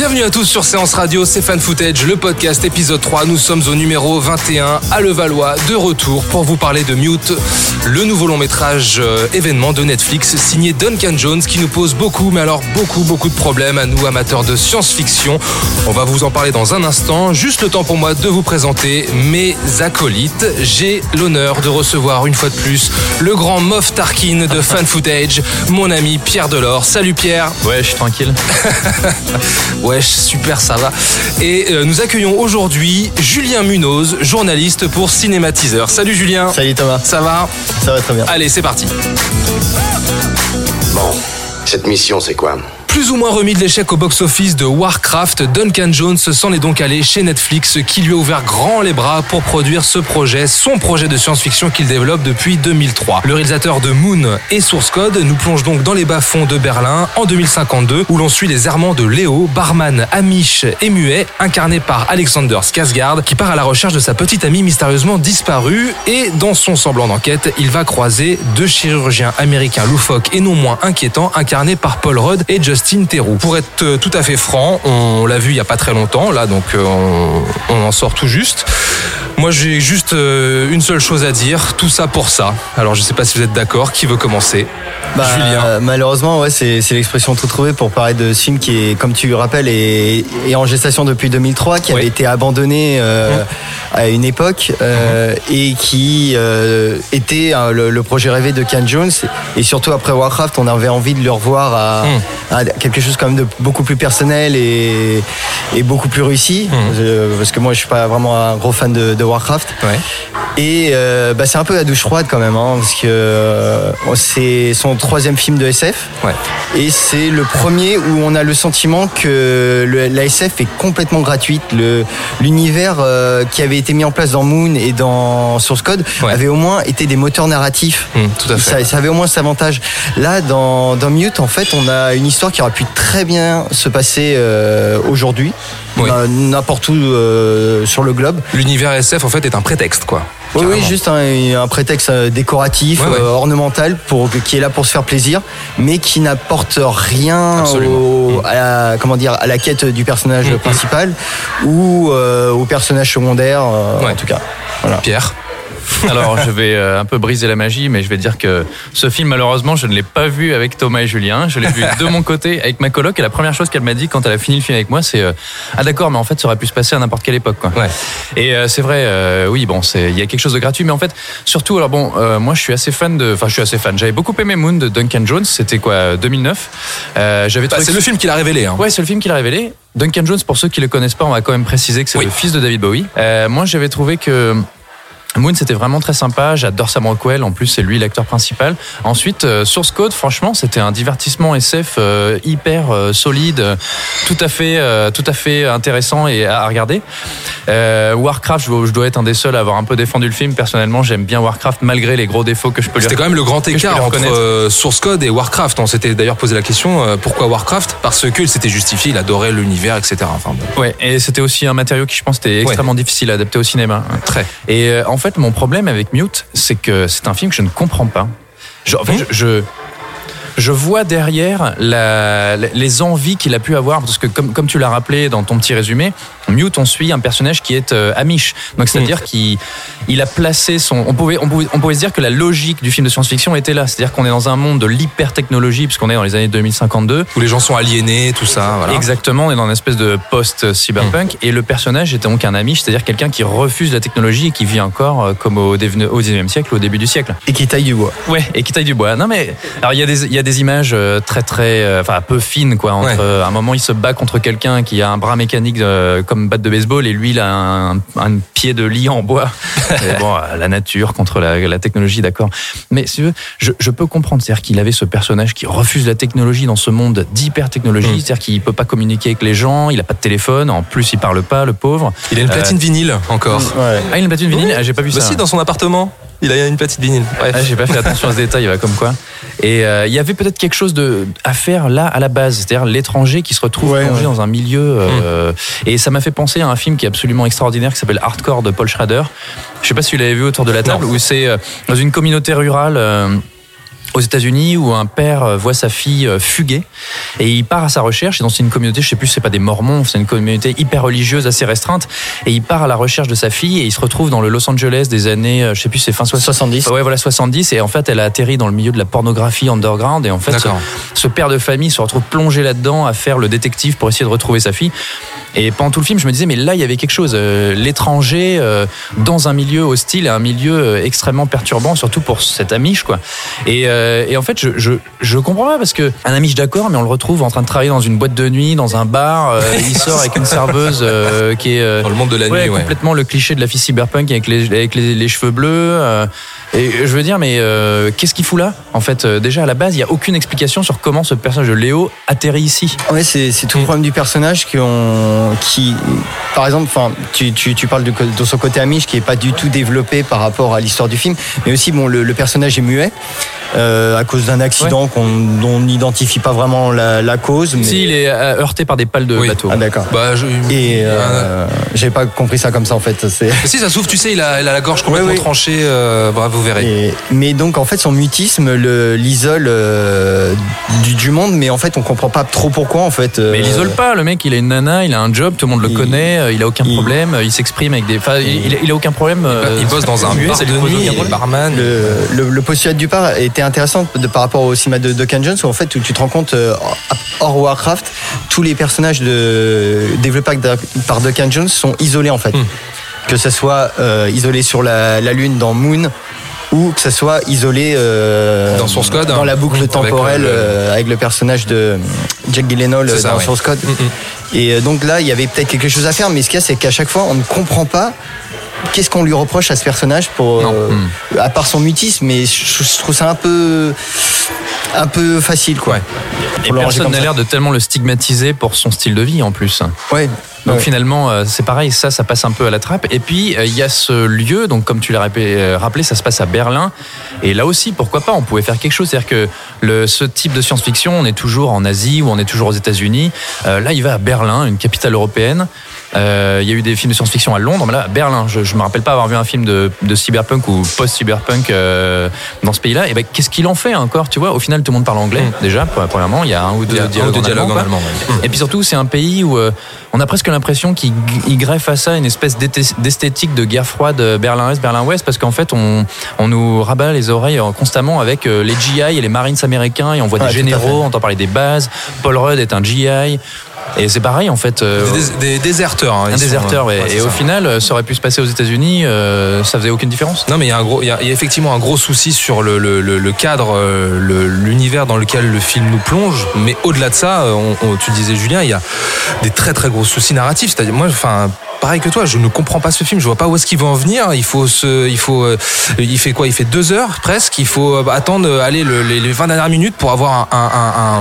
Bienvenue à tous sur Séance Radio, c'est Fan Footage, le podcast épisode 3. Nous sommes au numéro 21 à Levallois, de retour pour vous parler de Mute, le nouveau long métrage euh, événement de Netflix signé Duncan Jones qui nous pose beaucoup, mais alors beaucoup, beaucoup de problèmes à nous amateurs de science-fiction. On va vous en parler dans un instant. Juste le temps pour moi de vous présenter mes acolytes. J'ai l'honneur de recevoir une fois de plus le grand Moff Tarkin de Fan Footage, mon ami Pierre Delors. Salut Pierre. Ouais, je suis tranquille. Ouais, super, ça va. Et euh, nous accueillons aujourd'hui Julien Munoz, journaliste pour Cinématiseur. Salut Julien. Salut Thomas. Ça va? Ça va très bien. Allez, c'est parti. Bon, cette mission, c'est quoi? Plus ou moins remis de l'échec au box-office de Warcraft, Duncan Jones s'en est donc allé chez Netflix qui lui a ouvert grand les bras pour produire ce projet, son projet de science-fiction qu'il développe depuis 2003. Le réalisateur de Moon et Source Code nous plonge donc dans les bas-fonds de Berlin en 2052 où l'on suit les errements de Léo, barman amiche et muet, incarné par Alexander Skarsgård qui part à la recherche de sa petite amie mystérieusement disparue et dans son semblant d'enquête, il va croiser deux chirurgiens américains loufoques et non moins inquiétants incarnés par Paul Rudd et Justin Pour être euh, tout à fait franc, on l'a vu il y a pas très longtemps là donc euh, on, on en sort tout juste. Moi j'ai juste euh, une seule chose à dire, tout ça pour ça. Alors je sais pas si vous êtes d'accord, qui veut commencer? Bah, Julien. malheureusement, ouais, c'est l'expression tout trouvée pour parler de ce film qui est, comme tu le rappelles, est, est en gestation depuis 2003, qui Oui. avait été abandonné euh, à une époque euh, et qui euh, était euh, le, le projet rêvé de Ken Jones. Et surtout après Warcraft, on avait envie de le revoir à, à quelque chose quand même de beaucoup plus personnel et, et beaucoup plus réussi. Euh, parce que moi, je suis pas vraiment un gros fan de, de Warcraft. Ouais. Et euh, bah, c'est un peu la douche froide quand même, hein, parce que euh, c'est son troisième film de SF. Ouais. Et c'est le premier où on a le sentiment que le- la SF est complètement gratuite. Le- L'univers euh, qui avait été mis en place dans Moon et dans Source Code Ouais. avait au moins été des moteurs narratifs. Hum, tout à fait. Ça, ça avait au moins cet avantage. Là, dans, dans Mute, en fait, on a une histoire qui aurait pu très bien se passer euh, aujourd'hui, Oui. N- n'importe où euh, sur le globe. L'univers SF en fait est un prétexte quoi. Oui, juste un, un prétexte euh, décoratif, Ouais, ouais. ornemental, pour, qui est là pour se faire plaisir, mais qui n'apporte rien au- à, la, comment dire, à la quête du personnage Mhm. principal ou au personnage secondaire, Ouais. en tout cas. Voilà. Pierre. Alors, je vais euh, un peu briser la magie, mais je vais dire que ce film, malheureusement, je ne l'ai pas vu avec Thomas et Julien. Je l'ai vu de mon côté avec ma coloc. Et la première chose qu'elle m'a dit quand elle a fini le film avec moi, c'est euh, Ah, d'accord, mais en fait, ça aurait pu se passer à n'importe quelle époque. Quoi. Ouais. Et euh, c'est vrai, euh, oui, bon, c'est il y a quelque chose de gratuit, mais en fait, surtout, alors bon, euh, moi, je suis assez fan de. Enfin, je suis assez fan. J'avais beaucoup aimé Moon de Duncan Jones. C'était quoi, 2009 euh, J'avais Bah, trouvé c'est que- le film qui l'a révélé. Hein. Ouais, c'est le film qu'il a révélé. Duncan Jones, pour ceux qui le connaissent pas, on va quand même préciser que c'est Oui. le fils de David Bowie. Euh, moi, j'avais trouvé que Moon, c'était vraiment très sympa. J'adore Sam Rockwell. En plus, c'est lui l'acteur principal. Ensuite, euh, Source Code, franchement, c'était un divertissement SF euh, hyper euh, solide, tout à fait, tout à fait intéressant et à, à regarder. Warcraft, je, dois- je dois être un des seuls à avoir un peu défendu le film. Personnellement, j'aime bien Warcraft malgré les gros défauts que je peux lui C'était quand même le grand que écart entre Source Code et Warcraft. On s'était d'ailleurs posé la question pourquoi Warcraft? Parce qu'il s'était justifié, il adorait l'univers, etc. Enfin, bon. Ouais, et c'était aussi un matériau qui, je pense, était extrêmement difficile à adapter au cinéma. Très. Et en fait, mon problème avec Mute, c'est que c'est un film que je ne comprends pas. Je, en fait, je, je, je vois derrière la- les envies qu'il a pu avoir, parce que comme, comme tu l'as rappelé dans ton petit résumé, Mute, on suit un personnage qui est euh, Amish. Donc c'est-à-dire qu'il il a placé son. On pouvait, on pouvait, on pouvait se dire que la logique du film de science-fiction était là. C'est-à-dire qu'on est dans un monde de l'hyper-technologie, puisqu'on est dans les années 2052. Où les gens sont aliénés, tout ça. Voilà. Exactement, on est dans une espèce de post-cyberpunk. Et le personnage était donc un Amish, c'est-à-dire quelqu'un qui refuse la technologie et qui vit encore euh, comme au, au 19e siècle, au début du siècle. Et qui taille du bois. Ouais, et qui taille du bois. Non mais alors il y a des il y a des images euh, très très enfin peu fines quoi entre Ouais. à un moment il se bat contre quelqu'un qui a un bras mécanique euh, comme batte de baseball et lui il a un, un pied de lit en bois. Bon, euh, la nature contre la, la technologie, d'accord. Mais si tu veux, je, je peux comprendre c'est-à-dire qu'il avait ce personnage qui refuse la technologie dans ce monde d'hyper technologie, Mm. c'est-à-dire qu'il peut pas communiquer avec les gens, il a pas de téléphone, en plus il parle pas le pauvre. Il a une platine vinyle encore. Ouais. Ah, il a une platine vinyle, Ah, j'ai pas vu Bah ça. si, dans son appartement, il a une platine vinyle. Bref. Ah, j'ai pas fait attention à ce détail, comme quoi. Et euh, il y avait peut-être quelque chose de à faire là à la base, c'est-à-dire l'étranger qui se retrouve Ouais, plongé ouais. dans un milieu. euh, Et ça m'a fait penser à un film qui est absolument extraordinaire qui s'appelle Hardcore de Paul Schrader. Je sais pas si vous l'avez vu autour de la table, où c'est euh, dans une communauté rurale. Aux États-Unis où un père euh, voit sa fille euh, fuguer et il part à sa recherche et dans une communauté je sais plus c'est pas des mormons c'est une communauté hyper religieuse assez restreinte et il part à la recherche de sa fille et il se retrouve dans le Los Angeles des années euh, je sais plus c'est fin 60 70. Ouais, voilà, 70. Et en fait, elle a atterri dans le milieu de la pornographie underground. Et en fait, ce, père de famille se retrouve plongé là-dedans à faire le détective pour essayer de retrouver sa fille. Et pendant tout le film, je me disais, mais là, il y avait quelque chose. L'étranger dans un milieu hostile, un milieu extrêmement perturbant, surtout pour cet amiche, quoi. Et, euh, et en fait, je, je, je comprends pas parce que un amiche, d'accord, mais on le retrouve en train de travailler dans une boîte de nuit, dans un bar. euh, il sort avec une serveuse euh, qui est. euh, Dans le monde de la Ouais, nuit, ouais. complètement le cliché de la fille cyberpunk avec les, avec les, les cheveux bleus. euh, et je veux dire, mais euh, qu'est-ce qu'il fout là En fait, euh, déjà à la base, il n'y a aucune explication sur comment ce personnage de Léo atterrit ici. Ouais, c'est c'est tout le problème du personnage qui, ont, qui par exemple, enfin, tu, tu, tu parles de, son côté amiche qui est pas du tout développé par rapport à l'histoire du film, mais aussi bon, le, le personnage est muet euh, à cause d'un accident qu'on dont on n'identifie pas vraiment la, la cause. Mais... Si, il est euh, heurté par des pales de Oui. bateau. Ah d'accord. Bah, je... Et euh, j'avais pas compris ça comme ça en fait. Si ça s'ouvre, tu sais, il a, il a la gorge complètement Oui, oui. tranchée. euh, bravo, vous verrez. Et- mais donc en fait son mutisme le- l'isole euh, du, du monde, mais en fait on comprend pas trop pourquoi en fait. euh, Mais il isole pas, le mec, il a une nana, il a un job, tout le monde le Il- connaît, euh, il a aucun il- problème, euh, il s'exprime avec des. Enfin, il, il a aucun problème. euh, il bosse dans un muet, bar de nuit, barman. Le, le, le postulat du part était intéressant de, par rapport au cinéma de Duncan Jones où en fait tu tu te rends compte euh, hors Warcraft tous les personnages de, développés par- Duncan Jones sont isolés en fait Hmm. que ce soit euh, isolé sur la, la lune dans Moon ou que ce soit isolé euh, Dans Source Code, dans hein. la boucle Avec, temporelle euh, euh, avec le personnage de Jack Gyllenhaal ça, dans ouais. Source Code Mm, mm. et donc là il y avait peut-être quelque chose à faire mais ce qu'il y a c'est qu'à chaque fois on ne comprend pas qu'est-ce qu'on lui reproche à ce personnage pour euh, Mm. à part son mutisme mais je, je trouve ça un peu un peu facile quoi Ouais. Et personne n'a l'air de tellement le stigmatiser pour son style de vie en plus. ouais Donc Ouais. finalement, euh, c'est pareil, ça, ça passe un peu à la trappe. Et puis, euh, il y a ce lieu, donc comme tu l'as rappelé, euh, rappelé, ça se passe à Berlin. Et là aussi, pourquoi pas, on pouvait faire quelque chose. C'est-à-dire que le, ce type de science-fiction, on est toujours en Asie ou on est toujours aux États-Unis. Euh, là, il va à Berlin, une capitale européenne. Euh, Il y a eu des films de science-fiction à Londres, mais là, à Berlin, je, je me rappelle pas avoir vu un film de, de cyberpunk ou post-cyberpunk euh, dans ce pays-là. Et ben, qu'est-ce qu'il en fait encore Tu vois, au final, tout le monde parle anglais Mm. déjà. Premièrement, il y a un ou deux dialogues en allemand, en quoi. allemand. ouais. Et puis surtout, c'est un pays où euh, on a presque l'impression qu'il il greffe à ça une espèce d'esthétique de guerre froide Berlin-Est, Berlin-Ouest, parce qu'en fait, on, on nous rabat les oreilles constamment avec les GI et les Marines américains, et on voit des généraux, on entend parler des bases. Paul Rudd est un GI. Et c'est pareil, en fait. euh, Des, des déserteurs. hein, un sont, déserteur, ouais. et au final, euh, ça aurait pu se passer aux États-Unis, euh, ça faisait aucune différence. Non, mais il y a un gros, il y a, il y a effectivement un gros souci sur le, le, le- le cadre, le- l'univers dans lequel le film nous plonge. Mais au-delà de ça, on, on- tu le disais Julien, il y a des très très gros soucis narratifs. C'est-à-dire, moi, enfin. Pareil que toi, je ne comprends pas ce film. Je vois pas où est-ce qu'il va en venir. Il faut se, il faut, euh, il fait quoi? Il fait deux heures presque. Il faut euh, attendre, euh, aller le- les, les 20 dernières minutes pour avoir un, un,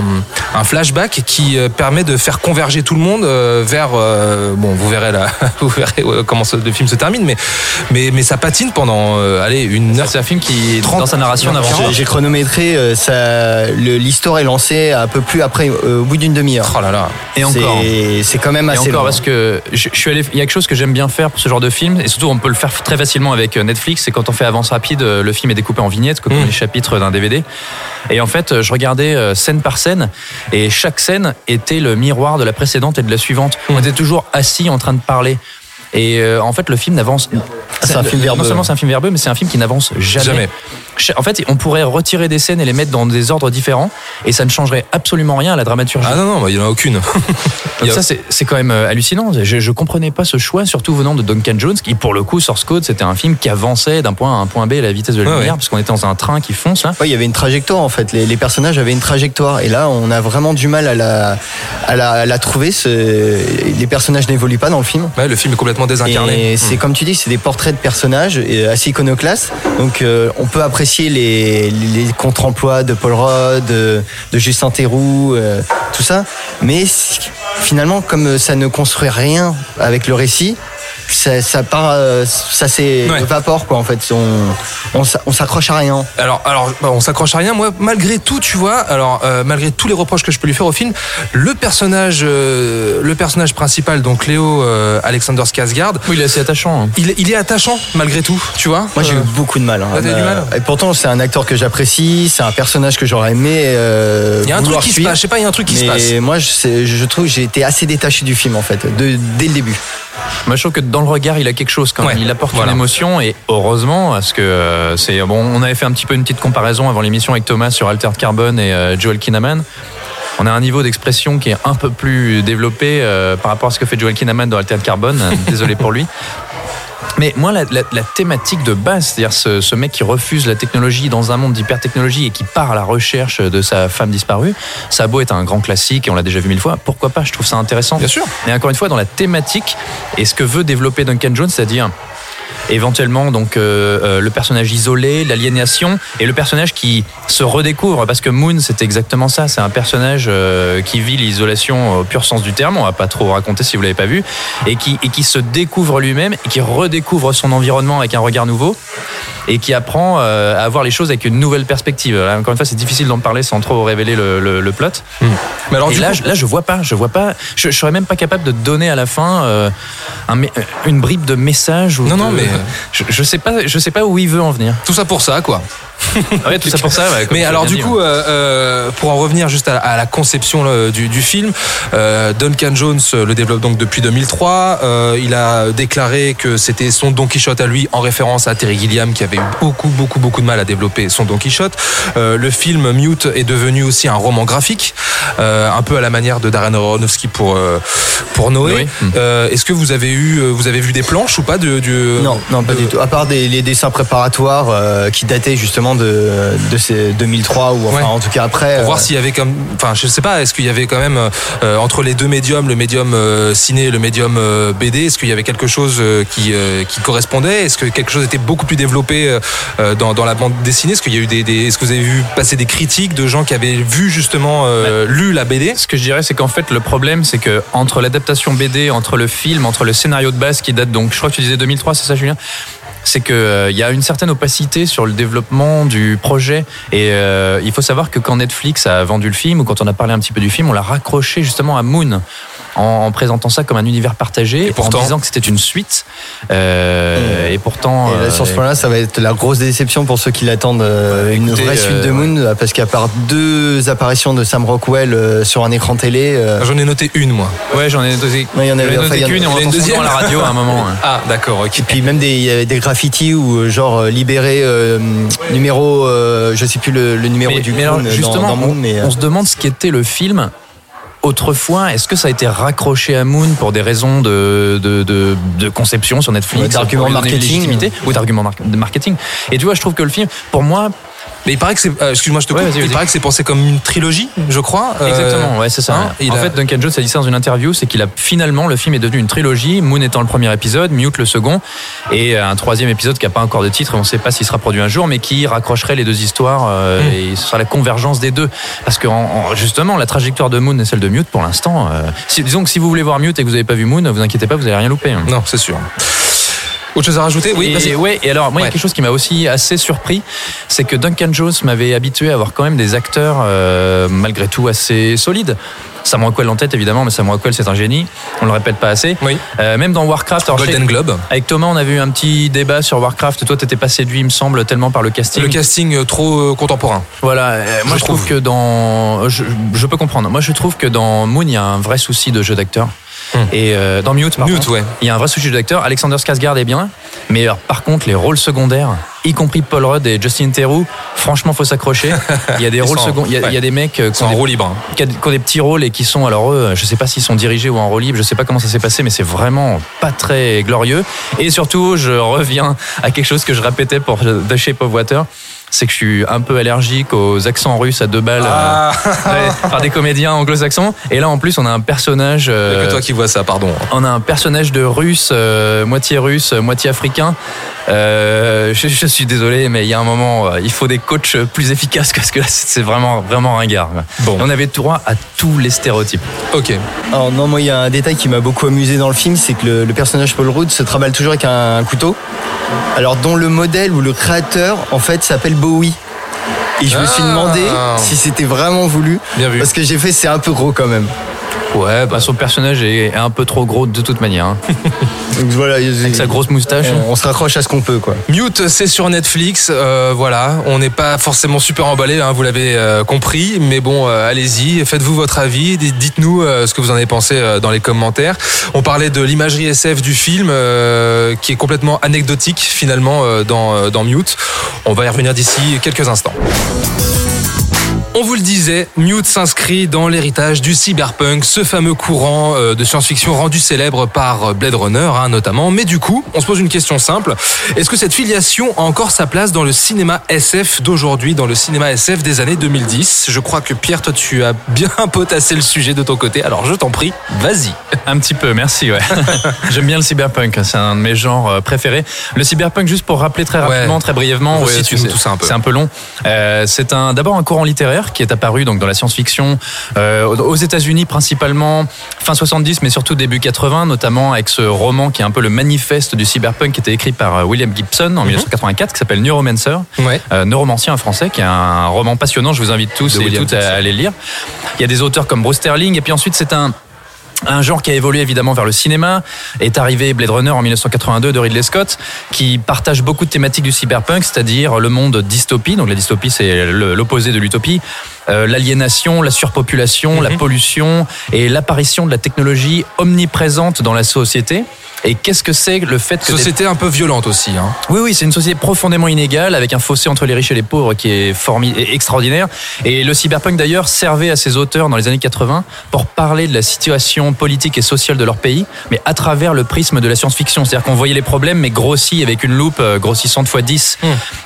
un- un flashback qui permet de faire converger tout le monde vers. euh, bon, vous verrez là, vous verrez comment ce- le film se termine, mais mais mais ça patine pendant, euh, allez, une heure. C'est un film qui, 30, dans sa narration, J'ai- chronométré euh, ça l'histoire est lancée un peu plus après euh, au bout d'une demi-heure Oh là là. Et encore. C'est- c'est quand même Et assez encore long. parce que je, je suis allé, il y a quelque chose que j'aime bien faire pour ce genre de film, et surtout on peut le faire très facilement avec euh, Netflix, c'est quand on fait avance rapide, euh, le film est découpé en vignettes, comme Mm. les chapitres d'un DVD. Et en fait, euh, je regardais scène par scène, et chaque scène était le miroir de la précédente et de la suivante. Mm. On était toujours assis en train de parler. Et euh, en fait, le film n'avance. C'est un film Non verbeux. seulement c'est un film verbeux, mais c'est un film qui n'avance jamais. Jamais. En fait, on pourrait retirer des scènes et les mettre dans des ordres différents, et ça ne changerait absolument rien à la dramaturgie. Ah non, non, bah, il n'y en a aucune. Donc a- ça, c'est quand même euh, hallucinant. Je, je comprenais pas ce choix, surtout venant de Duncan Jones, qui, pour le coup, Source Code, c'était un film qui avançait d'un point A à un point B à la vitesse de la Ouais, lumière, ouais. parce qu'on était dans un train qui fonce, là. Ouais, il y avait une trajectoire en fait. Les, les personnages avaient une trajectoire. Et là, on a vraiment du mal à la, à la, à la trouver. Ce- Les personnages n'évoluent pas dans le film. Ouais, le film est complètement désincarné. Et c'est comme tu dis, c'est des portraits de personnages et assez iconoclastes. Donc euh, on peut apprécier les, contre-emplois de Paul Rudd, de, Justin Theroux, euh, tout ça. Mais finalement, comme ça ne construit rien avec le récit, ça, ça part, euh, ça s'évapore quoi en fait. On, on, s'a- on s'accroche à rien. Alors, alors, bah, on s'accroche à rien. Moi, malgré tout, tu vois, alors euh, malgré tous les reproches que je peux lui faire au film, le personnage, euh, le personnage principal, donc Léo euh, Alexander Skarsgård, Oui, il est assez attachant. hein. il, il est attachant malgré tout, tu vois. Moi j'ai Euh, eu beaucoup de mal. hein. Ah, t'as eu du mal et pourtant c'est un acteur que j'apprécie, c'est un personnage que j'aurais aimé. euh, Il y a un truc vouloir qui se suivre. passe. Je sais pas, il y a un truc qui se passe. Moi, je, je trouve que j'ai été assez détaché du film en fait, de- dès le début. Moi, je trouve que dans le regard, il a quelque chose quand même. Ouais, il apporte voilà. une émotion et heureusement, parce que euh, c'est bon. On avait fait un petit peu une petite comparaison avant l'émission avec Thomas sur Altered Carbon et euh, Joel Kinnaman. On a un niveau d'expression qui est un peu plus développé euh, par rapport à ce que fait Joel Kinnaman dans Altered Carbon. Désolé pour lui. Mais moi, la, la- la thématique de base, c'est-à-dire ce, ce mec qui refuse la technologie dans un monde d'hypertechnologie et qui part à la recherche de sa femme disparue, ça a beau être un grand classique et on l'a déjà vu mille fois, pourquoi pas? Je trouve ça intéressant. Bien sûr. Mais encore une fois, dans la thématique et ce que veut développer Duncan Jones, c'est-à-dire éventuellement donc euh, euh, le personnage isolé, l'aliénation et le personnage qui se redécouvre parce que Moon c'est exactement ça, c'est un personnage euh, qui vit l'isolation au pur sens du terme, on va pas trop raconter si vous l'avez pas vu et qui et qui se découvre lui-même et qui redécouvre son environnement avec un regard nouveau et qui apprend euh, à voir les choses avec une nouvelle perspective. Là, encore une fois, c'est difficile d'en parler sans trop révéler le, le- le plot. Mais alors, Et là, coup- je, là, je vois pas, je vois pas. Je, je serais même pas capable de donner à la fin euh, un une bribe de message. Ou Non, de- non, mais- je, sais pas, sais pas où il veut en venir. tout ça pour ça, quoi. Ouais, tout ça pour ça. ouais, Mais alors du dit, coup, ouais. euh, euh, pour en revenir juste à, à la conception là, du, du film, euh, Duncan Jones le développe donc depuis 2003. Euh, il a déclaré que c'était son Don Quichotte à lui, en référence à Terry Gilliam qui avait eu beaucoup, beaucoup, beaucoup de mal à développer son Don Quichotte. Euh, le film Mute est devenu aussi un roman graphique, euh, un peu à la manière de Darren Aronofsky pour euh, pour Noé. Mm. Euh, Est-ce que vous avez eu, vous avez vu des planches ou pas de, du Non, non, pas de- du tout. À part des, les dessins préparatoires euh, qui dataient justement de, de ces 2003 ou enfin Ouais. en tout cas après. Pour voir euh, s'il y avait comme, enfin, je sais pas, est-ce qu'il y avait quand même euh, entre les deux médiums, le médium euh, ciné et le médium euh, BD, est-ce qu'il y avait quelque chose euh, qui euh, qui correspondait? Est-ce que quelque chose était beaucoup plus développé euh, euh, dans, dans la bande dessinée? Est-ce qu'il y a eu des, des- est-ce que vous avez vu passer des critiques de gens qui avaient vu justement euh, lu la BD Ce que je dirais, c'est qu'en fait, le problème, c'est que entre l'adaptation BD, entre le film, entre le scénario de base qui date donc, je crois que tu disais 2003, c'est ça, Julien? C'est que euh, y a une certaine opacité sur le développement du projet. Et euh, il faut savoir que quand Netflix a vendu le film ou quand on a parlé un petit peu du film, on l'a raccroché justement à Moon en, en présentant ça comme un univers partagé, Et pourtant- en disant que c'était une suite. Euh, et pourtant, et là, sur ce euh, point-là, ça va être la grosse déception pour ceux qui l'attendent euh, une écoutez, vraie suite de euh, Moon, euh, parce qu'à part deux apparitions de Sam Rockwell euh, sur un écran télé, euh, J'en ai noté une moi. ouais, j'en ai noté, Ouais, il y en avait- noté enfin, il y en- qu'une et on une deuxième à la radio à un moment. hein. Ah d'accord, ok. et puis même des, il y avait des graffitis ou euh, genre euh, libéré euh, numéro, euh, je sais plus le, le numéro Mais, du mais alors, clown justement, dans, Moon, mais euh, on se demande ce qu'était le film autrefois. Est-ce que ça a été raccroché à Moon pour des raisons de, de, de, de conception sur Netflix une marketing. ou d'arguments mar- de marketing? Et tu vois, je trouve que le film, pour moi, Mais il paraît que c'est, euh, excuse-moi, je te Ouais, coupe. vas-y, il paraît que c'est pensé comme une trilogie, je crois. Euh, Exactement, ouais, c'est ça. hein, il en a- fait, Duncan Jones a dit ça dans une interview, c'est qu'il a finalement le film est devenu une trilogie, Moon étant le premier épisode, Mute le second, et un troisième épisode qui a pas encore de titre, on ne sait pas s'il sera produit un jour, mais qui raccrocherait les deux histoires euh, Mm. et ce sera la convergence des deux. Parce que en- en- justement, la trajectoire de Moon et celle de Mute, pour l'instant, euh, si- disons que si vous voulez voir Mute et que vous n'avez pas vu Moon, vous inquiétez pas, vous n'allez rien louper. hein. Non, c'est sûr. Autre chose à rajouter Oui, et, vas-y. ouais, et alors, moi, il y a quelque chose qui m'a aussi assez surpris, c'est que Duncan Jones m'avait habitué à avoir quand même des acteurs, euh, malgré tout, assez solides. Sam Rockwell en tête, évidemment, mais Sam Rockwell, c'est un génie. On le répète pas assez. Oui. Euh, même dans Warcraft, Golden Globe. avec Thomas, on avait eu un petit débat sur Warcraft. Toi, t'étais pas séduit, il me semble, tellement par le casting. Le casting euh, trop euh, contemporain. Voilà, euh, moi je trouve trouve. que dans. Je, je peux comprendre. Moi je trouve que dans Moon, il y a un vrai souci de jeu d'acteur. Hmm. Et euh, dans Mute, par Mute, contre, ouais. il y a un vrai jeu d'acteur. Alexander Skarsgård est bien, mais alors, par contre, les rôles secondaires, y compris Paul Rudd et Justin Theroux, franchement, faut s'accrocher. Il y a des rôles secondaires, il y, a- il y a des mecs euh, qui ont en des, libre. hein. qui a- qui ont des petits rôles et qui sont, alors eux, je sais pas s'ils sont dirigés ou en rôle libre, je sais pas comment ça s'est passé, mais c'est vraiment pas très glorieux. Et surtout, je reviens à quelque chose que je répétais pour The Shape of Water. C'est que je suis un peu allergique aux accents russes à deux balles Ah. euh, ouais, par des comédiens anglo-saxons. Et là, en plus, on a un personnage. Euh, que toi qui vois ça, pardon. on a un personnage de russe, euh, moitié russe, moitié africain. Euh, je, je suis désolé, mais il y a un moment, euh, il faut des coachs plus efficaces parce que là, c'est vraiment, vraiment ringard. Bon. On avait tout droit à tous les stéréotypes. Ok. Alors non, moi il y a un détail qui m'a beaucoup amusé dans le film, c'est que le, le personnage Paul Rudd se trimballe toujours avec un, un couteau. Alors dont le modèle ou le créateur en fait s'appelle Bowie. Et je me suis Ah. demandé si c'était vraiment voulu. Bien vu. Parce que j'ai fait c'est un peu gros quand même. Ouais, bah, son personnage est un peu trop gros de toute manière. hein. Donc voilà, Avec sa grosse moustache. on, on se raccroche à ce qu'on peut quoi. Mute, c'est sur Netflix. euh, voilà, on n'est pas forcément super emballé, hein, vous l'avez euh, compris. Mais bon, euh, allez-y, faites-vous votre avis. Dites-nous euh, ce que vous en avez pensé euh, dans les commentaires. On parlait de l'imagerie SF du film, euh, qui est complètement anecdotique finalement euh, dans, euh, dans Mute. On va y revenir d'ici quelques instants. On vous le disait, Mute s'inscrit dans l'héritage du cyberpunk, ce fameux courant euh, de science-fiction rendu célèbre par Blade Runner hein, notamment. Mais du coup, on se pose une question simple. Est-ce que cette filiation a encore sa place dans le cinéma SF d'aujourd'hui, dans le cinéma SF des années 2010 Je crois que Pierre, toi tu as bien potassé le sujet de ton côté, alors je t'en prie, vas-y. Un petit peu, merci. Ouais. J'aime bien le cyberpunk, c'est un de mes genres euh, préférés. Le cyberpunk, juste pour rappeler très rapidement, Ouais. très brièvement, que c'est- tout ça un peu. C'est un peu long. Euh, c'est un d'abord un courant littéraire qui est apparu donc dans la science-fiction euh, aux États-Unis principalement fin 70, mais surtout début 80, notamment avec ce roman qui est un peu le manifeste du cyberpunk, qui était écrit par euh, William Gibson Mhm. en 1984, qui s'appelle Neuromancer. Ouais. Euh, Neuromancien en français, qui est un roman passionnant. Je vous invite tous De et William toutes à aller le lire. Il y a des auteurs comme Bruce Sterling, et puis ensuite c'est un un genre qui a évolué évidemment vers le cinéma est arrivé Blade Runner en 1982 de Ridley Scott qui partage beaucoup de thématiques du cyberpunk c'est-à-dire le monde dystopie. Donc la dystopie c'est l'opposé de l'utopie. Euh, l'aliénation la surpopulation la pollution et l'apparition de la technologie omniprésente dans la société et qu'est-ce que c'est le fait que des- Société un peu violente aussi. Hein. oui, oui, c'est une société profondément inégale, avec un fossé entre les riches et les pauvres qui est extraordinaire. Et le cyberpunk d'ailleurs servait à ses auteurs dans les années 80 pour parler de la situation politique et sociale de leur pays, mais à travers le prisme de la science-fiction. C'est-à-dire qu'on voyait les problèmes, mais grossis avec une loupe euh, grossissante fois 10.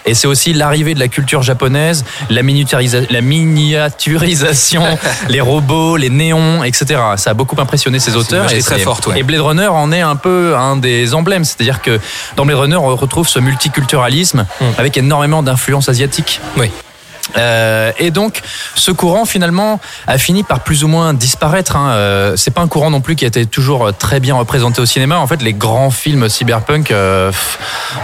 Et c'est aussi l'arrivée de la culture japonaise, la, miniaturisa- la miniaturisation, les robots, les néons, etc. Ça a beaucoup impressionné ces auteurs. imagerie Et très forte, ouais. Et Blade Runner en est un peu un des emblèmes. C'est-à-dire que dans Blade Runner, on retrouve ce multiculturalisme avec énormément d'influences asiatiques. Oui. Euh, et donc, ce courant finalement a fini par plus ou moins disparaître. Hein. Euh, c'est pas un courant non plus qui a été toujours très bien représenté au cinéma. En fait, les grands films cyberpunk, euh,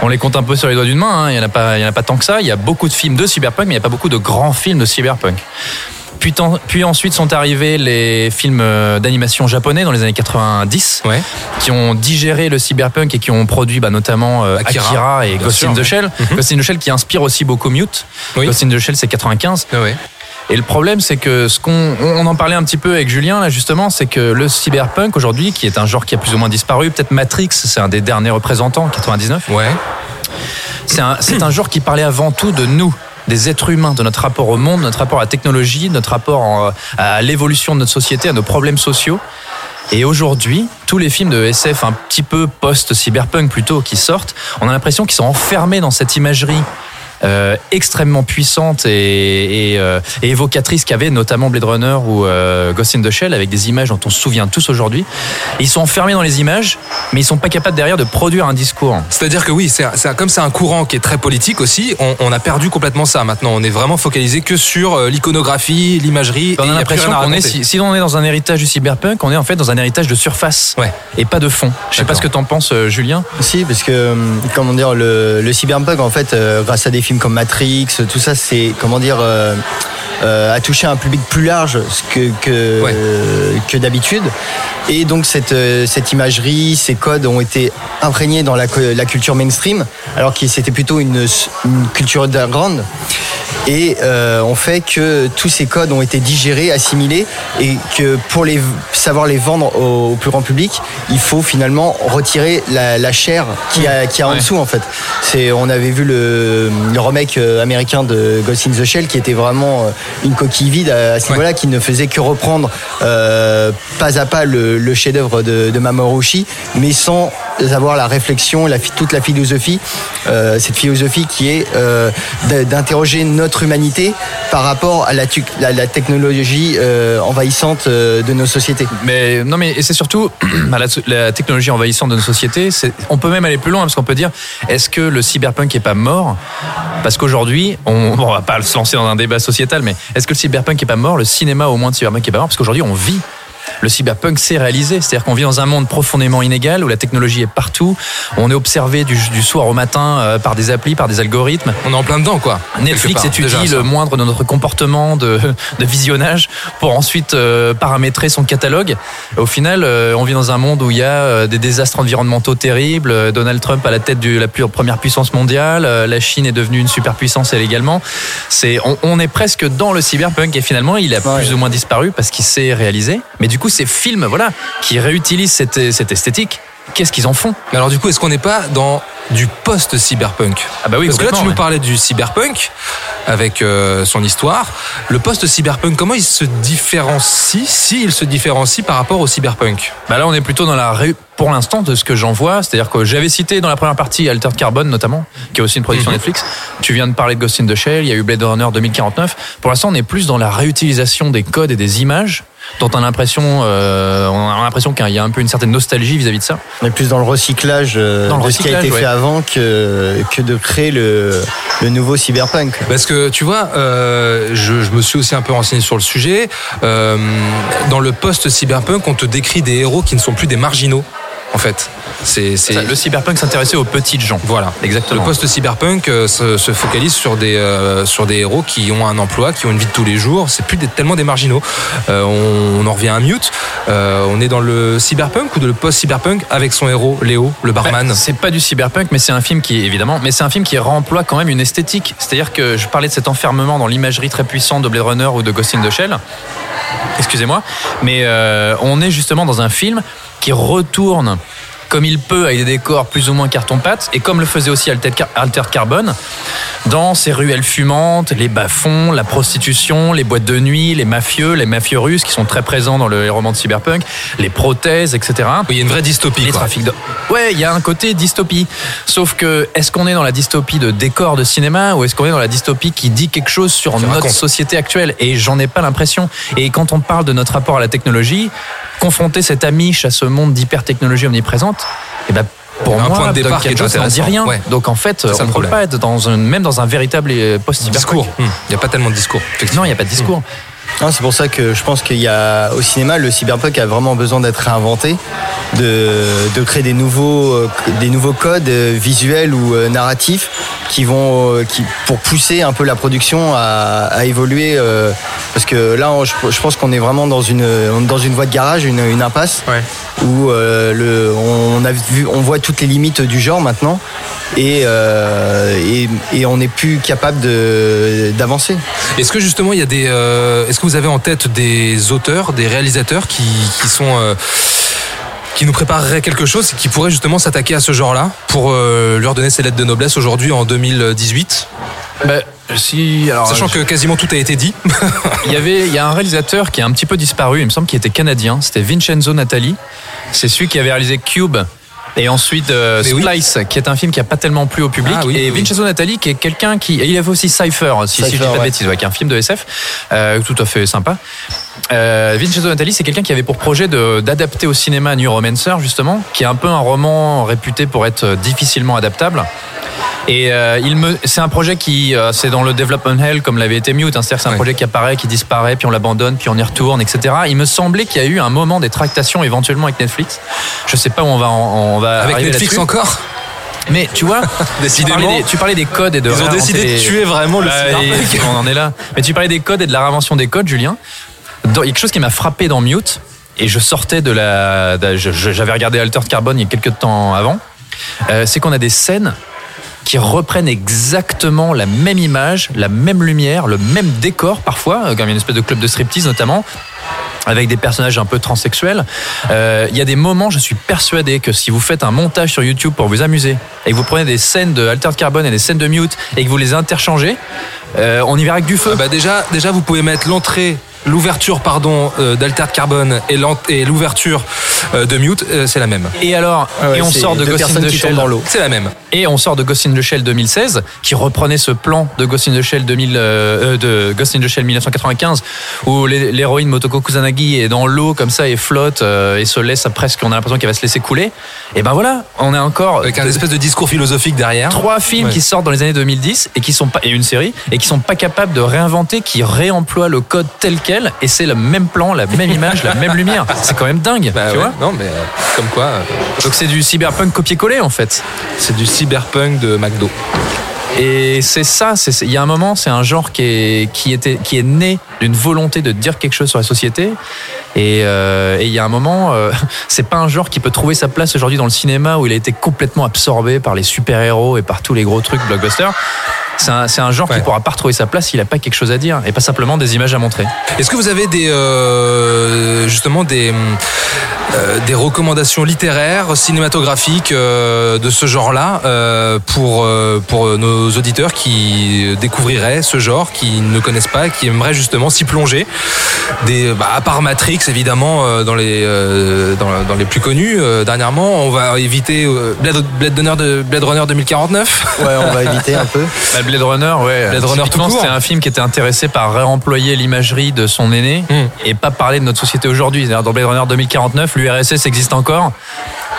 on les compte un peu sur les doigts d'une main. hein. Il y en a pas, il y en a pas tant que ça. Il y a beaucoup de films de cyberpunk, mais il y a pas beaucoup de grands films de cyberpunk. Puis, ensuite sont arrivés les films euh, d'animation japonais dans les années 90 Ouais. qui ont digéré le cyberpunk et qui ont produit bah, notamment euh, Akira, Akira, et Ghost sûr, in the ouais. Shell. Ghost in the Shell qui inspire aussi beaucoup Mute. Oui. Ghost in the Shell c'est 95. Ah ouais. Et le problème c'est que ce qu'on on on en parlait un petit peu avec Julien là justement, c'est que le cyberpunk aujourd'hui qui est un genre qui a plus ou moins disparu, peut-être Matrix, c'est un des derniers représentants 99. Ouais. C'est un, c'est un genre qui parlait avant tout de nous, des êtres humains, de notre rapport au monde, notre rapport à la technologie, notre rapport en- à l'évolution de notre société, à nos problèmes sociaux. Et aujourd'hui, tous les films de SF un petit peu post-cyberpunk plutôt qui sortent, on a l'impression qu'ils sont enfermés dans cette imagerie euh, extrêmement puissante et, et, euh, et évocatrice qu'avait notamment Blade Runner ou euh, Ghost in the Shell avec des images dont on se souvient tous aujourd'hui. Ils sont enfermés dans les images, mais ils sont pas capables derrière de produire un discours. C'est-à-dire que oui, c'est c'est- comme c'est un courant qui est très politique aussi, on, on a perdu complètement ça. Maintenant, on est vraiment focalisé que sur euh, l'iconographie, l'imagerie. On a l'impression qu'on est, si, si on est dans un héritage du cyberpunk, on est en fait dans un héritage de surface Ouais. et pas de fond. Je sais pas ce que t'en penses, euh, Julien. Si, parce que, comment dire, le, le cyberpunk, en fait, euh, grâce à des films comme Matrix, tout ça, c'est, comment dire, euh, euh, a touché un public plus large que, que, Ouais. que d'habitude. Et donc, cette, euh, cette imagerie, ces codes ont été imprégnés dans la, la culture mainstream, alors que c'était plutôt une, une culture underground. Et euh, on fait que tous ces codes ont été digérés, assimilés, et que pour les, savoir les vendre au, au plus grand public, il faut finalement retirer la, la chair qui a, qui a en dessous en fait. C'est, on avait vu le, le remake euh, américain de Ghost in the Shell qui était vraiment euh, une coquille vide à, à ce Ouais. niveau-là, qui ne faisait que reprendre euh, pas à pas le, le chef-d'œuvre de, de Mamoru Oshii, mais sans avoir la réflexion, la, toute la philosophie, euh, cette philosophie qui est d'interroger notre humanité par rapport à la, technologie envahissante de nos sociétés. Mais non, mais c'est surtout la, technologie envahissante de nos sociétés. On peut même aller plus loin parce qu'on peut dire est-ce que le cyberpunk est pas mort? Parce qu'aujourd'hui, on, bon, on va pas se lancer dans un débat sociétal, mais est-ce que le cyberpunk est pas mort? Le cinéma au moins de cyberpunk est pas mort parce qu'aujourd'hui on vit. Le cyberpunk s'est réalisé, c'est-à-dire qu'on vit dans un monde profondément inégal où la technologie est partout. On est observé du, du soir au matin euh, par des applis, par des algorithmes. On est en plein dedans, quoi. Netflix part, étudie déjà, le moindre de notre comportement de, de visionnage pour ensuite euh, paramétrer son catalogue. Au final, euh, on vit dans un monde où il y a euh, des désastres environnementaux terribles. euh, Donald Trump à la tête de la plus, première puissance mondiale. euh, la Chine est devenue une superpuissance elle également. C'est, on, on est presque dans le cyberpunk et finalement, il a Ouais. plus ou moins disparu parce qu'il s'est réalisé. Mais du coup, ces films, voilà, qui réutilisent cette, cette esthétique, qu'est-ce qu'ils en font? Mais alors du coup, est-ce qu'on n'est pas dans du post-cyberpunk? Ah bah oui, Parce que là, tu nous parlais du cyberpunk avec euh, son histoire. Le post-cyberpunk, comment il se différencie, s'il se différencie par rapport au cyberpunk? Bah là, on est plutôt dans la ré... pour l'instant de ce que j'en vois, c'est-à-dire que j'avais cité dans la première partie Altered Carbon notamment, qui est aussi une production Mhm. Netflix. Tu viens de parler de Ghost in the Shell, il y a eu Blade Runner 2049. Pour l'instant, on est plus dans la réutilisation des codes et des images dont on a l'impression, euh, on a l'impression qu'il y a un peu une certaine nostalgie vis-à-vis de ça. On est plus dans le recyclage, euh, Dans le de ce qui a été ouais. fait avant que, que de créer le, le nouveau cyberpunk. Parce que tu vois, euh, je, je me suis aussi un peu renseigné sur le sujet. Euh, dans le post-cyberpunk, on te décrit des héros qui ne sont plus des marginaux, en fait. C'est Le cyberpunk s'intéressait aux petites gens. Voilà. Exactement. Le post-cyberpunk euh, se, se focalise sur des, euh, sur des héros qui ont un emploi, qui ont une vie de tous les jours. C'est plus des- tellement des marginaux. Euh, on, on en revient à Mute. On est dans le cyberpunk ou de le post-cyberpunk avec son héros, Léo, le barman. Bah, c'est pas du cyberpunk, mais c'est un film qui, évidemment, mais c'est un film qui réemploie quand même une esthétique. C'est-à-dire que je parlais de cet enfermement dans l'imagerie très puissante de Blade Runner ou de Ghost in the Shell. Excusez-moi, mais on est justement dans un film qui retourne comme il peut avec des décors plus ou moins carton-pâte et comme le faisait aussi Altered Car- Altered Carbon dans ces ruelles fumantes, les bas-fonds, la prostitution, les boîtes de nuit, les mafieux, les mafieux russes qui sont très présents dans le les romans de cyberpunk, les prothèses, etc. Il y a une vraie dystopie. Les quoi. trafics de... Ouais, il y a un côté dystopie. Sauf que, est-ce qu'on est dans la dystopie de décor de cinéma ou est-ce qu'on est dans la dystopie qui dit quelque chose sur notre raconte. société actuelle? Et j'en ai pas l'impression. Et quand on parle de notre rapport à la technologie, confronter cet amiche à ce monde d'hyper-technologie omniprésente, eh ben, pour un moi, point de départ qui est dit rien. Ouais. Donc en fait, on ne peut pas être dans un, même dans un véritable euh, post-cyberpunk. Discours. Hmm. Il n'y a pas tellement de discours. Non, il n'y a pas de discours. Non, c'est pour ça que je pense qu'il y a au cinéma le cyberpunk a vraiment besoin d'être réinventé, de, de créer des nouveaux euh, des nouveaux codes euh, visuels ou euh, narratifs qui vont qui pour pousser un peu la production à, à évoluer euh, parce que là on- je, je pense qu'on est vraiment dans une dans une voie de garage, une, une impasse Ouais. où euh, le, on a vu, on voit toutes les limites du genre maintenant et, euh, et, et on n'est plus capable de- d'avancer. Est-ce que justement il y a des, euh, est-ce que vous avez en tête des auteurs, des réalisateurs qui, qui sont euh, qui nous prépareraient quelque chose et qui pourraient justement s'attaquer à ce genre-là pour euh, leur donner ces lettres de noblesse aujourd'hui en 2018 Ben, si, alors, Sachant que quasiment tout a été dit. Il y avait, il y a un réalisateur qui a un petit peu disparu, il me semble qu'il était canadien, c'était Vincenzo Natali. C'est celui qui avait réalisé Cube Et ensuite euh, oui. Splice, qui est un film qui a pas tellement plu au public. Ah oui, et oui. Vincenzo Natali, qui est quelqu'un qui. et il avait aussi Cypher, si, si je dis pas de ouais. bêtises, ouais, qui est un film de SF, euh, tout à fait sympa. Euh, Vincenzo Natali, c'est quelqu'un qui avait pour projet d'adapter au cinéma Neuromancer, justement, qui est un peu un roman réputé pour être euh, difficilement adaptable. Et euh, il me, c'est un projet qui, euh, c'est dans le development hell comme l'avait été Mute. hein, c'est-à-dire c'est un projet qui apparaît, qui disparaît, puis on l'abandonne, puis on y retourne, etc. Il me semblait qu'il y a eu un moment des tractations éventuellement avec Netflix. Je sais pas où on va, en- on va Avec arriver Netflix encore? Mais tu vois, Décidément. tu parlais, des, tu parlais des codes et de. Ils ont décidé de tuer vraiment le et- On en est là. Mais tu parlais des codes et de la réinvention des codes, Julien. Il y a quelque chose qui m'a frappé dans Mute. Et je sortais de la. J'avais regardé Altered Carbone il y a quelques temps avant. Euh, c'est qu'on a des scènes qui reprennent exactement la même image, la même lumière, le même décor parfois, euh, comme une espèce de club de striptease notamment avec des personnages un peu transsexuels. Euh, Il y a des moments, je suis persuadé que si vous faites un montage sur YouTube pour vous amuser et que vous prenez des scènes de Altered Carbone et des scènes de Mute et que vous les interchangez, on y verra avec du feu. Ah bah déjà, déjà, vous pouvez mettre l'entrée, l'ouverture, pardon, euh, d'Altered Carbone et l'ouverture euh, de Mute, euh, c'est la même. Et alors, Ah ouais, et on sort de Ghost in the Shell tombent dans l'eau. C'est la même. Et on sort de Ghost in the Shell 2016, qui reprenait ce plan de Ghost in the Shell 2000, euh, de Ghost in the Shell 1995, où l'hé- l'héroïne Motoko Kusanagi est dans l'eau comme ça et flotte euh, et se laisse à presque, on a l'impression qu'elle va se laisser couler. Et ben voilà, on est encore Avec un espèce de discours philosophique derrière. trois films Ouais. qui sortent dans les années 2010 et qui sont pas et une série et qui sont pas capables de réinventer, qui réemploient le code tel quel et c'est le même plan, la même image, la même lumière. C'est quand même dingue, Bah tu ouais, vois. non, mais euh, comme quoi, euh, Donc c'est du cyberpunk copier-coller en fait. c'est du cyberpunk de McDo. Et c'est ça, il y a un moment, c'est un genre qui est, qui, était, qui est né d'une volonté de dire quelque chose sur la société. Et euh, il y a un moment, euh, c'est pas un genre qui peut trouver sa place aujourd'hui dans le cinéma où il a été complètement absorbé par les super-héros et par tous les gros trucs blockbusters. C'est un, c'est un genre Ouais. qui pourra pas retrouver sa place s'il a pas quelque chose à dire et pas simplement des images à montrer. Est-ce que vous avez des euh, justement des euh, des recommandations littéraires, cinématographiques euh, de ce genre-là euh, pour euh, pour nos auditeurs qui découvriraient ce genre, qui ne connaissent pas, qui aimeraient justement s'y plonger? Des bah, à part Matrix évidemment euh, dans les euh, dans, dans les plus connus euh, dernièrement, on va éviter euh, Blade, Blade Runner de Blade Runner 2049. Ouais, on va éviter un peu. Bah, Blade Runner, ouais. Blade Runner tout court. C'était un film qui était intéressé par réemployer l'imagerie de son aîné Hmm. et pas parler de notre société aujourd'hui. Dans Blade Runner 2049, l'URSS existe encore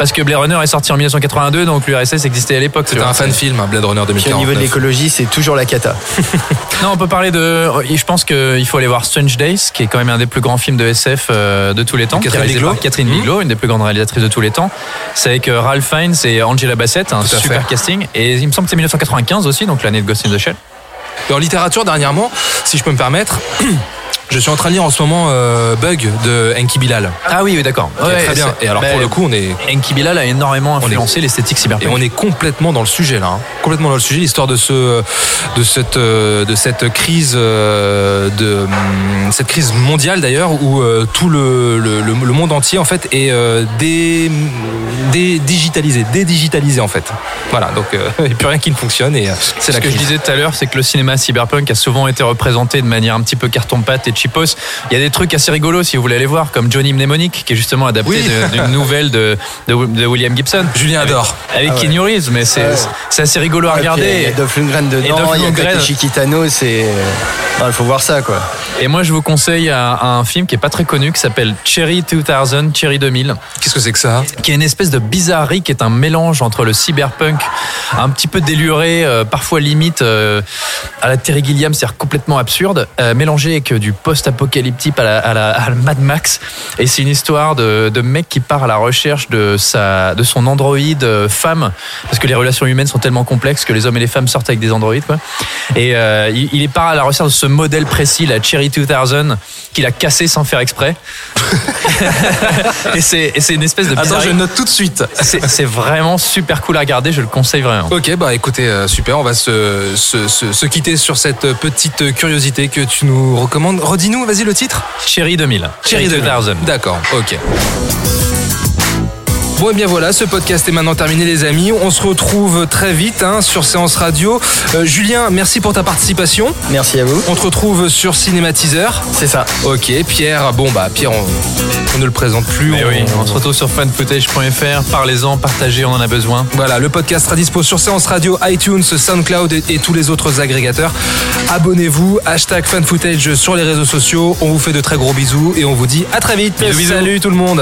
parce que Blade Runner est sorti en 1982, donc l'URSS existait à l'époque. C'était un fan film, hein, Blade Runner Puis au 2049. niveau de l'écologie, c'est toujours la cata. Non, on peut parler de. Je pense qu'il faut aller voir Strange Days, qui est quand même un des plus grands films de SF euh, de tous les temps. Catherine Bigelow. Catherine Mhm. Bigelow, une des plus grandes réalisatrices de tous les temps. C'est avec euh, Ralph Fiennes et Angela Bassett, un super casting. Et il me semble que c'est 1995 aussi, donc l'année de Ghost in the Shell. Et en littérature, dernièrement, si je peux me permettre, je suis en train de lire en ce moment euh, Bug de Enki Bilal. Ah oui, oui, d'accord. Ouais, très bien. Et alors, bah, pour le coup, on est. Enki Bilal a énormément influencé l'esthétique Et cyberpunk. on est complètement dans le sujet là, hein. complètement dans le sujet, l'histoire de ce, de cette, euh, de cette crise, euh, de hum, cette crise mondiale d'ailleurs, où euh, tout le, le, le- le monde entier en fait est euh, dé, dédigitalisé, dédigitalisé en fait. Voilà, donc euh, il n'y a plus rien qui ne fonctionne et euh, c'est Ce la que je disais tout à l'heure, c'est que le cinéma cyberpunk a souvent été représenté de manière un petit peu carton-pâte et Il y a des trucs assez rigolos si vous voulez aller voir, comme Johnny Mnemonic, qui est justement adapté Oui. d'une nouvelle de, de, de William Gibson. Julien adore. Avec Ah ouais. Keanu Reeves, mais c'est Ouais. assez rigolo à Ouais, puis Il y regarder. a Dolph Lundgren dedans, il y a. Takeshi Kitano, c'est. Il faut voir ça, quoi. Et moi, je vous conseille un, un film qui est pas très connu, qui s'appelle Cherry 2000, Cherry 2000. Qu'est-ce que c'est que ça? Qui est une espèce de bizarrerie, qui est un mélange entre le cyberpunk, un petit peu déluré, euh, parfois limite euh, à la Terry Gilliam, c'est-à-dire complètement absurde, euh, mélangé avec du post-apocalyptique à la, à, la, à la Mad Max. Et c'est une histoire de, de mec qui part à la recherche de, sa, de son androïde euh, femme, parce que les relations humaines sont tellement complexes que les hommes et les femmes sortent avec des androïdes. Quoi. Et euh, il, il est part à la recherche de ce modèle précis, la Cherry 2000, qu'il a cassé sans faire exprès. et c'est et c'est une espèce de Attends, bizarrerie. je note tout de suite. C'est vraiment super cool à regarder, je le conseille vraiment. Ok, bah écoutez, euh, super, on va se, se, se, se quitter sur cette petite curiosité que tu nous recommandes. Redis-nous, vas-y le titre Cherry 2000. Cherry 2000. D'accord. D'accord, ok. Bon, et bien voilà, ce podcast est maintenant terminé, les amis. On se retrouve très vite hein, sur Séance Radio. Euh, Julien, merci pour ta participation. Merci à vous. On te retrouve sur Cinématiseur. C'est ça. Ok, Pierre, bon bah Pierre, on, on ne le présente plus. Mais oui, on se retrouve sur fanfootage.fr. Parlez-en, partagez, on en a besoin. Voilà, le podcast sera dispo sur Séance Radio, iTunes, SoundCloud et, et tous les autres agrégateurs. Abonnez-vous, hashtag fanfootage sur les réseaux sociaux. On vous fait de très gros bisous et on vous dit à très vite. Bisous, bisous. Salut tout le monde.